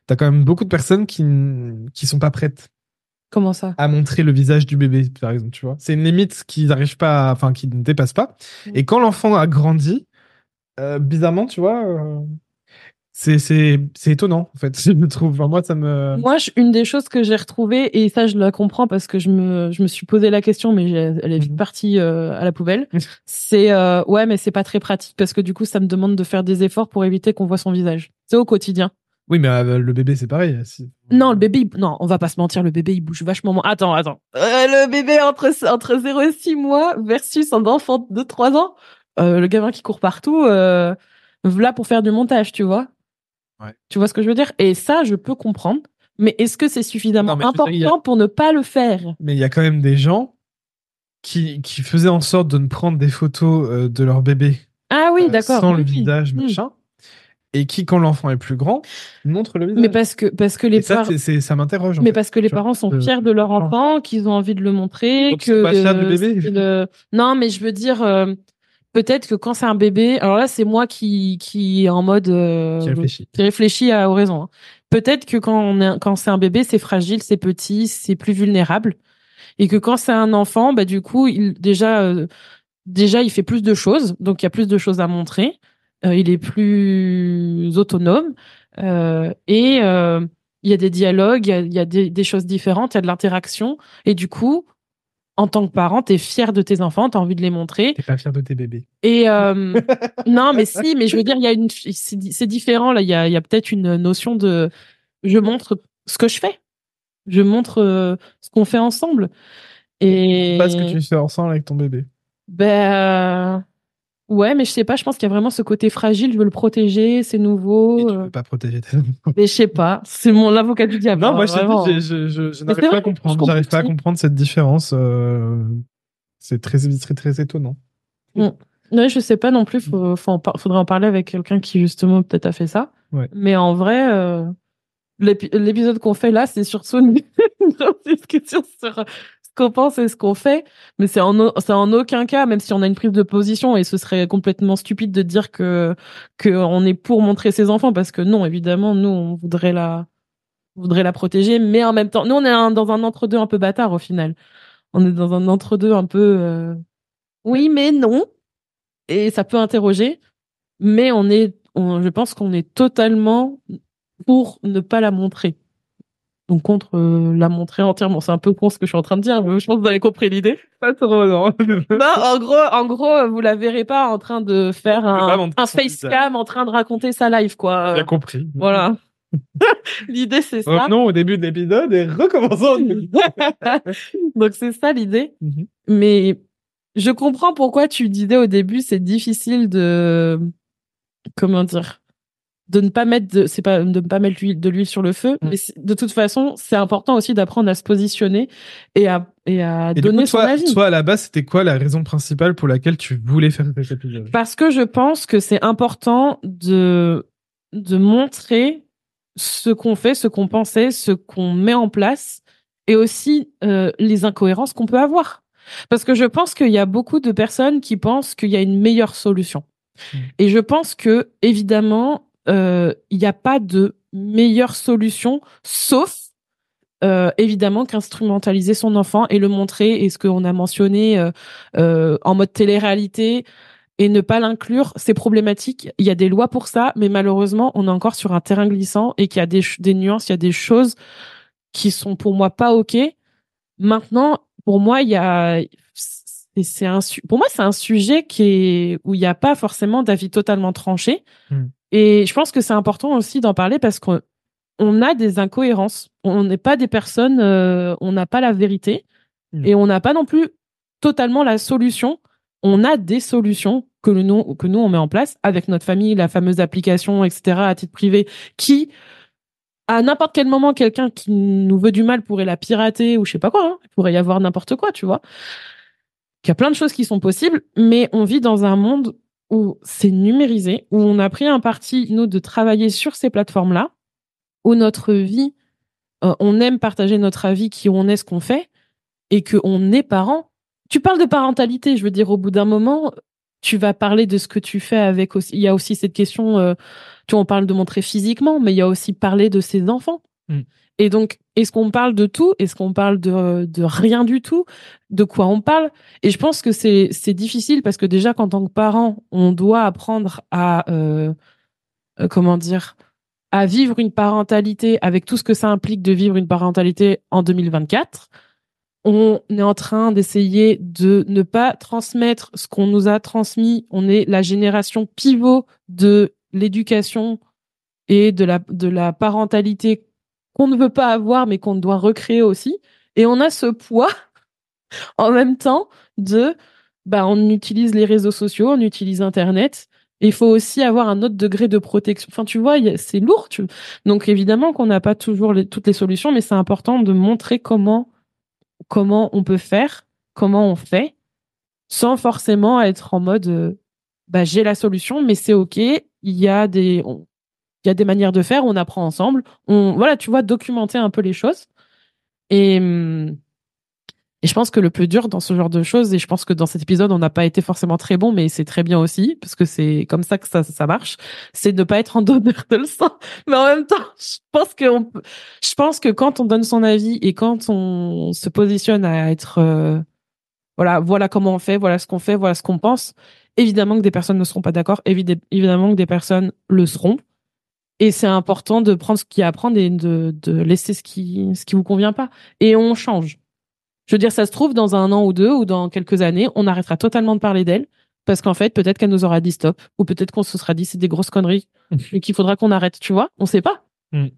t'as quand même beaucoup de personnes qui, qui sont pas prêtes. Comment ça? À montrer le visage du bébé, par exemple, tu vois. C'est une limite qu'ils n'arrivent pas, enfin, qui ne dépassent pas. Mm. Et quand l'enfant a grandi, euh, bizarrement, tu vois, euh, c'est étonnant en fait je me trouve moi ça me moi une des choses que j'ai retrouvées et ça je la comprends parce que je me je me suis posé la question mais elle est vite mhm. partie euh, à la poubelle. C'est euh, ouais mais c'est pas très pratique parce que du coup ça me demande de faire des efforts pour éviter qu'on voit son visage. C'est au quotidien. Oui mais euh, le bébé c'est pareil non le bébé non on va pas se mentir le bébé il bouge vachement attends attends. Le bébé entre entre 0 et 6 mois versus un enfant de 3 ans le gamin qui court partout là pour faire du montage tu vois tu vois ce que je veux dire? Et ça, je peux comprendre. Mais est-ce que c'est suffisamment important pour ne pas le faire? Mais il y a quand même des gens qui, qui faisaient en sorte de ne prendre des photos euh, de leur bébé ah oui, euh, d'accord. sans le visage, machin. Et qui, quand l'enfant est plus grand, montre le visage. Mais parce que, parce que les parents. Ça, ça m'interroge. Mais parce que les parents sont fiers de leur enfant, qu'ils ont envie de le montrer. Donc que pas du bébé. Non, mais je veux dire, euh, peut-être que quand c'est un bébé, alors là c'est moi qui qui est en mode euh, qui réfléchit, qui réfléchit à raison. Hein. Peut-être que quand on est, quand c'est un bébé, c'est fragile, c'est petit, c'est plus vulnérable, et que quand c'est un enfant, bah du coup il déjà euh, déjà il fait plus de choses, donc il y a plus de choses à montrer, euh, il est plus autonome. Et il y a des dialogues, il y a, il y a des, des, choses différentes, il y a de l'interaction, et du coup en tant que parent, tu es fier de tes enfants, tu as envie de les montrer. T'es pas fier de tes bébés. Et euh, non, mais si, mais je veux dire, il y a une, c'est différent là. Il y a, y a peut-être une notion de, je montre ce que je fais, je montre euh, ce qu'on fait ensemble. Et pas ce que tu fais ensemble avec ton bébé. Ben, Ouais, mais je sais pas, je pense qu'il y a vraiment ce côté fragile, je veux le protéger, c'est nouveau. Et tu veux pas protéger tes Mais je sais pas, c'est mon avocat du diable. Non, moi je, je, je, je n'arrive pas à comprendre, j'arrive pas à comprendre cette différence. Euh... C'est très, très, très étonnant. Mm. Ouais, je sais pas non plus, faut, faut faudrait en parler avec quelqu'un qui justement peut-être a fait ça. Ouais. Mais en vrai, euh... l'épisode qu'on fait là, c'est surtout une discussion sur qu'on pense et ce qu'on fait, mais c'est en, aucun cas, même si on a une prise de position, et ce serait complètement stupide de dire que, que on est pour montrer ses enfants, parce que non, évidemment, nous, on voudrait la, voudrait la protéger, mais en même temps, nous on est dans un entre-deux un peu bâtard au final. On est dans un entre-deux un peu euh, oui mais non et ça peut interroger, mais on est, je pense qu'on est totalement pour ne pas la montrer. Donc contre euh, la montrer entièrement. C'est un peu con ce que je suis en train de dire, mais je pense que vous avez compris l'idée. Pas trop, non. non, en gros, en gros, vous la verrez pas en train de faire un, un facecam en train de raconter sa live, quoi. J'ai compris. Voilà. l'idée, c'est ça. Non, au début de l'épisode et recommençons. Donc, c'est ça l'idée. Mhm. Mais je comprends pourquoi tu disais au début, c'est difficile de, comment dire, de ne pas mettre de, c'est pas, de ne pas mettre de l'huile sur le feu. Mm. Mais de toute façon, c'est important aussi d'apprendre à se positionner et à, et à donner son avis. Toi, à la base, c'était quoi la raison principale pour laquelle tu voulais faire cet épisode? Parce que je pense que c'est important de, de montrer ce qu'on fait, ce qu'on pensait, ce qu'on met en place et aussi euh, les incohérences qu'on peut avoir. Parce que je pense qu'il y a beaucoup de personnes qui pensent qu'il y a une meilleure solution. Hmm. Et je pense que, évidemment, il n'y a pas de meilleure solution, sauf euh, évidemment qu'instrumentaliser son enfant et le montrer, et ce qu'on a mentionné euh, en mode télé-réalité, et ne pas l'inclure, c'est problématique. Il y a des lois pour ça, mais malheureusement, on est encore sur un terrain glissant et qu'il y a des, des nuances, il y a des choses qui sont pour moi pas ok. Maintenant, pour moi, il y a, c'est un, pour moi, c'est un sujet qui est où il n'y a pas forcément d'avis totalement tranché. Hmm. Et je pense que c'est important aussi d'en parler parce qu'on on a des incohérences. On n'est pas des personnes, euh, on n'a pas la vérité hmm. et on n'a pas non plus totalement la solution. On a des solutions que nous, que nous on met en place avec notre famille, la fameuse application, etc. à titre privé, qui à n'importe quel moment, quelqu'un qui nous veut du mal pourrait la pirater ou je sais pas quoi. Hein. Il pourrait y avoir n'importe quoi, tu vois. Il y a plein de choses qui sont possibles, mais on vit dans un monde où c'est numérisé, où on a pris un parti, nous, de travailler sur ces plateformes-là, où notre vie, euh, on aime partager notre avis, qui on est, ce qu'on fait, et qu'on est parent. Tu parles de parentalité, je veux dire, au bout d'un moment, tu vas parler de ce que tu fais avec aussi. Il y a aussi cette question, euh, tu en parles de montrer physiquement, mais il y a aussi parler de ses enfants. Mm. Et donc, est-ce qu'on parle de tout? Est-ce qu'on parle de, rien du tout? De quoi on parle? Et je pense que c'est difficile parce que déjà, qu'en tant que parent, on doit apprendre à euh, euh, comment dire à vivre une parentalité avec tout ce que ça implique de vivre une parentalité en 2024 on est en train d'essayer de ne pas transmettre ce qu'on nous a transmis. On est la génération pivot de l'éducation et de la parentalité qu'on ne veut pas avoir, mais qu'on doit recréer aussi. Et on a ce poids en même temps de, bah, on utilise les réseaux sociaux, on utilise Internet. Il faut aussi avoir un autre degré de protection. Enfin, tu vois, c'est lourd. Donc, évidemment qu'on n'a pas toujours toutes les solutions, mais c'est important de montrer comment comment on peut faire, comment on fait, sans forcément être en mode euh, bah, j'ai la solution, mais c'est ok. Il y a des il y a des manières de faire, on apprend ensemble. On voilà, tu vois, documenter un peu les choses. Et hum, et je pense que le plus dur dans ce genre de choses, et je pense que dans cet épisode, on n'a pas été forcément très bon, mais c'est très bien aussi, parce que c'est comme ça que ça, ça marche, c'est de ne pas être en donneur de leçons. Mais en même temps, je pense que on, je pense que quand on donne son avis et quand on se positionne à être, euh, voilà, voilà comment on fait, voilà ce qu'on fait, voilà ce qu'on pense, évidemment que des personnes ne seront pas d'accord, évidemment que des personnes le seront. Et c'est important de prendre ce qui est à prendre et de, de laisser ce qui, ce qui vous convient pas. Et on change je veux dire, ça se trouve, dans un an ou deux ou dans quelques années, on arrêtera totalement de parler d'elle parce qu'en fait, peut-être qu'elle nous aura dit stop ou peut-être qu'on se sera dit c'est des grosses conneries et qu'il faudra qu'on arrête, tu vois On sait pas. Mm.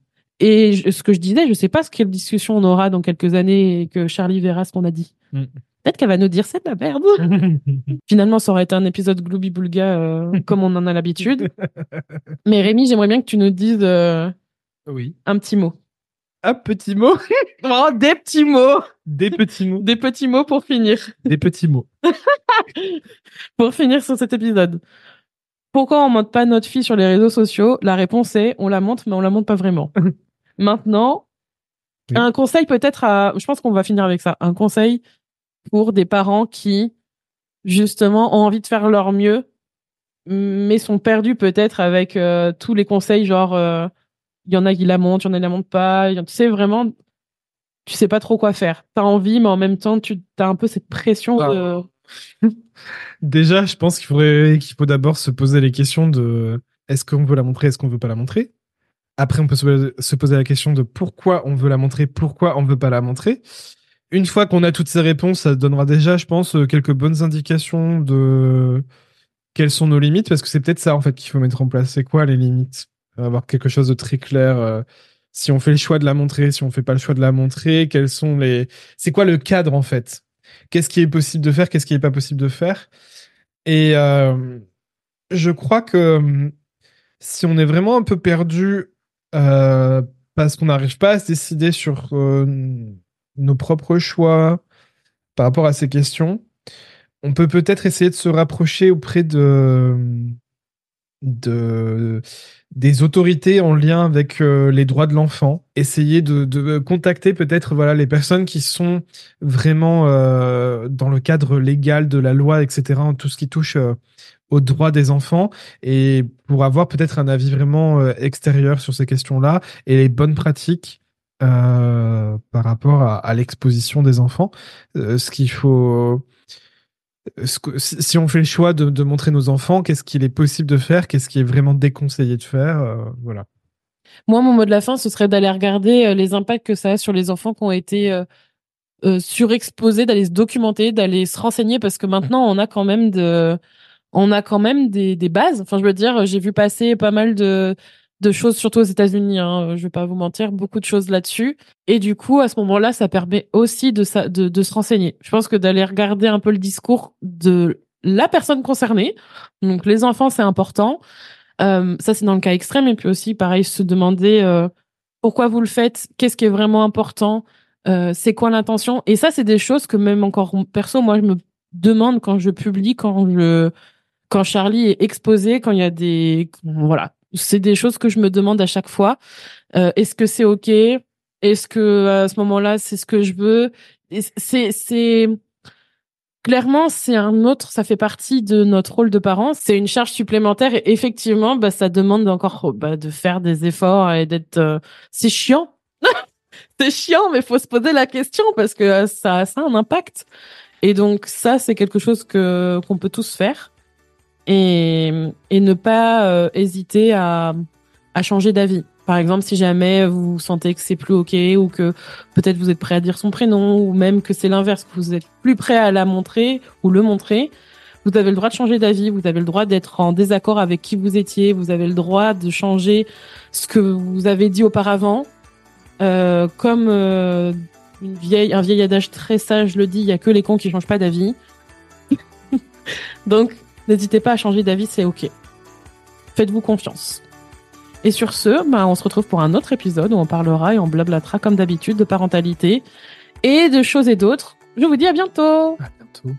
Et ce que je disais, je sais pas ce quelle discussion on aura dans quelques années et que Charlie verra ce qu'on a dit. Mm. Peut-être qu'elle va nous dire c'est de la merde. Finalement, ça aurait été un épisode Glooby Boulga euh, comme on en a l'habitude. Mais Rémi, j'aimerais bien que tu nous dises euh, oui. un petit mot. Un petit mot oh, Des petits mots Des petits mots. Des petits mots pour finir. Des petits mots. pour finir sur cet épisode. Pourquoi on monte pas notre fille sur les réseaux sociaux? La réponse est on la monte, mais on la monte pas vraiment. Maintenant, un conseil peut-être à. Je pense qu'on va finir avec ça. Un conseil pour des parents qui, justement, ont envie de faire leur mieux, mais sont perdus peut-être avec euh, tous les conseils genre. Euh, Il y en a qui la montent, il y en a qui la montent pas. Tu sais vraiment, tu sais pas trop quoi faire. T'as envie, mais en même temps, tu as un peu cette pression de. Déjà, je pense qu'il faudrait qu'il faut d'abord se poser les questions de est-ce qu'on veut la montrer, est-ce qu'on veut pas la montrer? Après, on peut se poser la question de pourquoi on veut la montrer, pourquoi on veut pas la montrer. Une fois qu'on a toutes ces réponses, ça donnera déjà, je pense, quelques bonnes indications de quelles sont nos limites, parce que c'est peut-être ça en fait qu'il faut mettre en place. C'est quoi les limites? Avoir quelque chose de très clair. Euh, si on fait le choix de la montrer, si on fait pas le choix de la montrer, quels sont les, c'est quoi le cadre en fait? Qu'est-ce qui est possible de faire Qu'est-ce qui est pas possible de faire? Et euh, je crois que si on est vraiment un peu perdu euh, parce qu'on n'arrive pas à se décider sur nos propres choix par rapport à ces questions, on peut peut-être essayer de se rapprocher auprès de, de des autorités en lien avec euh, les droits de l'enfant, essayer de, de contacter peut-être voilà les personnes qui sont vraiment euh, dans le cadre légal de la loi, etc. Tout ce qui touche euh, aux droits des enfants et pour avoir peut-être un avis vraiment extérieur sur ces questions-là et les bonnes pratiques par rapport à, l'exposition des enfants. ce qu'il faut si on fait le choix de, montrer nos enfants, qu'est-ce qu'il est possible de faire, qu'est-ce qui est vraiment déconseillé de faire, euh, voilà. Moi, mon mot de la fin, ce serait d'aller regarder euh, les impacts que ça a sur les enfants qui ont été euh, surexposés, d'aller se documenter, d'aller se renseigner, parce que maintenant, on a quand même des bases. Enfin, je veux dire, j'ai vu passer pas mal de de choses, surtout aux États-Unis. Hein, je vais pas vous mentir, beaucoup de choses là-dessus. Et du coup, à ce moment-là, ça permet aussi de, de, de se renseigner. Je pense que d'aller regarder un peu le discours de la personne concernée. Donc, les enfants, c'est important. Euh, ça, c'est dans le cas extrême. Et puis aussi, pareil, se demander euh, pourquoi vous le faites, qu'est-ce qui est vraiment important, euh, c'est quoi l'intention. Et ça, c'est des choses que même encore perso, moi, je me demande quand je publie, quand je quand Charlie est exposé, quand il y a des voilà, c'est des choses que je me demande à chaque fois. Euh, est-ce que c'est ok? Est-ce que à ce moment-là, c'est ce que je veux? C'est c'est clairement c'est un autre. Ça fait partie de notre rôle de parents. C'est une charge supplémentaire et effectivement, bah ça demande encore bah, de faire des efforts et d'être. Euh, c'est chiant. c'est chiant, mais faut se poser la question parce que euh, ça, ça a un impact. Et donc ça, c'est quelque chose que qu'on peut tous faire et, ne pas euh, hésiter à, changer d'avis. Par exemple, si jamais vous sentez que c'est plus ok ou que peut-être vous êtes prêt à dire son prénom ou même que c'est l'inverse, que vous êtes plus prêt à la montrer ou le montrer, vous avez le droit de changer d'avis, vous avez le droit d'être en désaccord avec qui vous étiez, vous avez le droit de changer ce que vous avez dit auparavant. Euh, comme euh, un vieil adage très sage le dit, il y a que les cons qui changent pas d'avis. Donc N'hésitez pas à changer d'avis, c'est ok. Faites-vous confiance. Et sur ce, bah, on se retrouve pour un autre épisode où on parlera et on blablatera comme d'habitude de parentalité et de choses et d'autres. Je vous dis à bientôt. À bientôt.